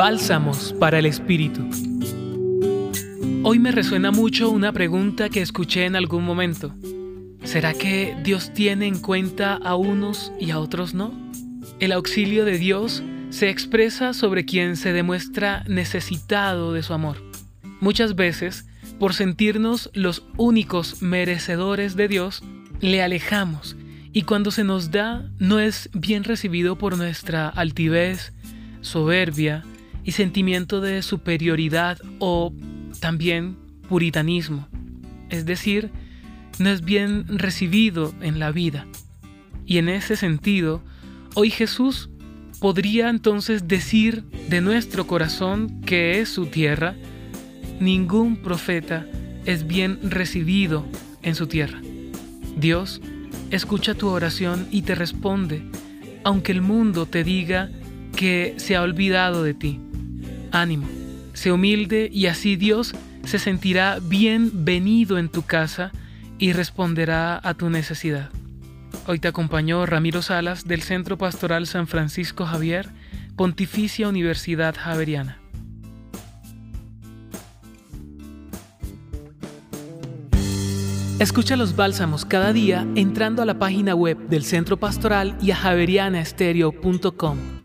Bálsamos para el Espíritu. Hoy me resuena mucho una pregunta que escuché en algún momento. ¿Será que Dios tiene en cuenta a unos y a otros no? El auxilio de Dios se expresa sobre quien se demuestra necesitado de su amor. Muchas veces, por sentirnos los únicos merecedores de Dios, le alejamos y cuando se nos da no es bien recibido por nuestra altivez, soberbia sentimiento de superioridad o también puritanismo. Es decir, no es bien recibido en la vida. Y en ese sentido, hoy Jesús podría entonces decir de nuestro corazón que es su tierra, ningún profeta es bien recibido en su tierra. Dios escucha tu oración y te responde, aunque el mundo te diga que se ha olvidado de ti. Ánimo, sé humilde y así Dios se sentirá bienvenido en tu casa y responderá a tu necesidad. Hoy te acompañó Ramiro Salas del Centro Pastoral San Francisco Javier, Pontificia Universidad Javeriana. Escucha los bálsamos cada día entrando a la página web del Centro Pastoral y a javerianaestereo.com.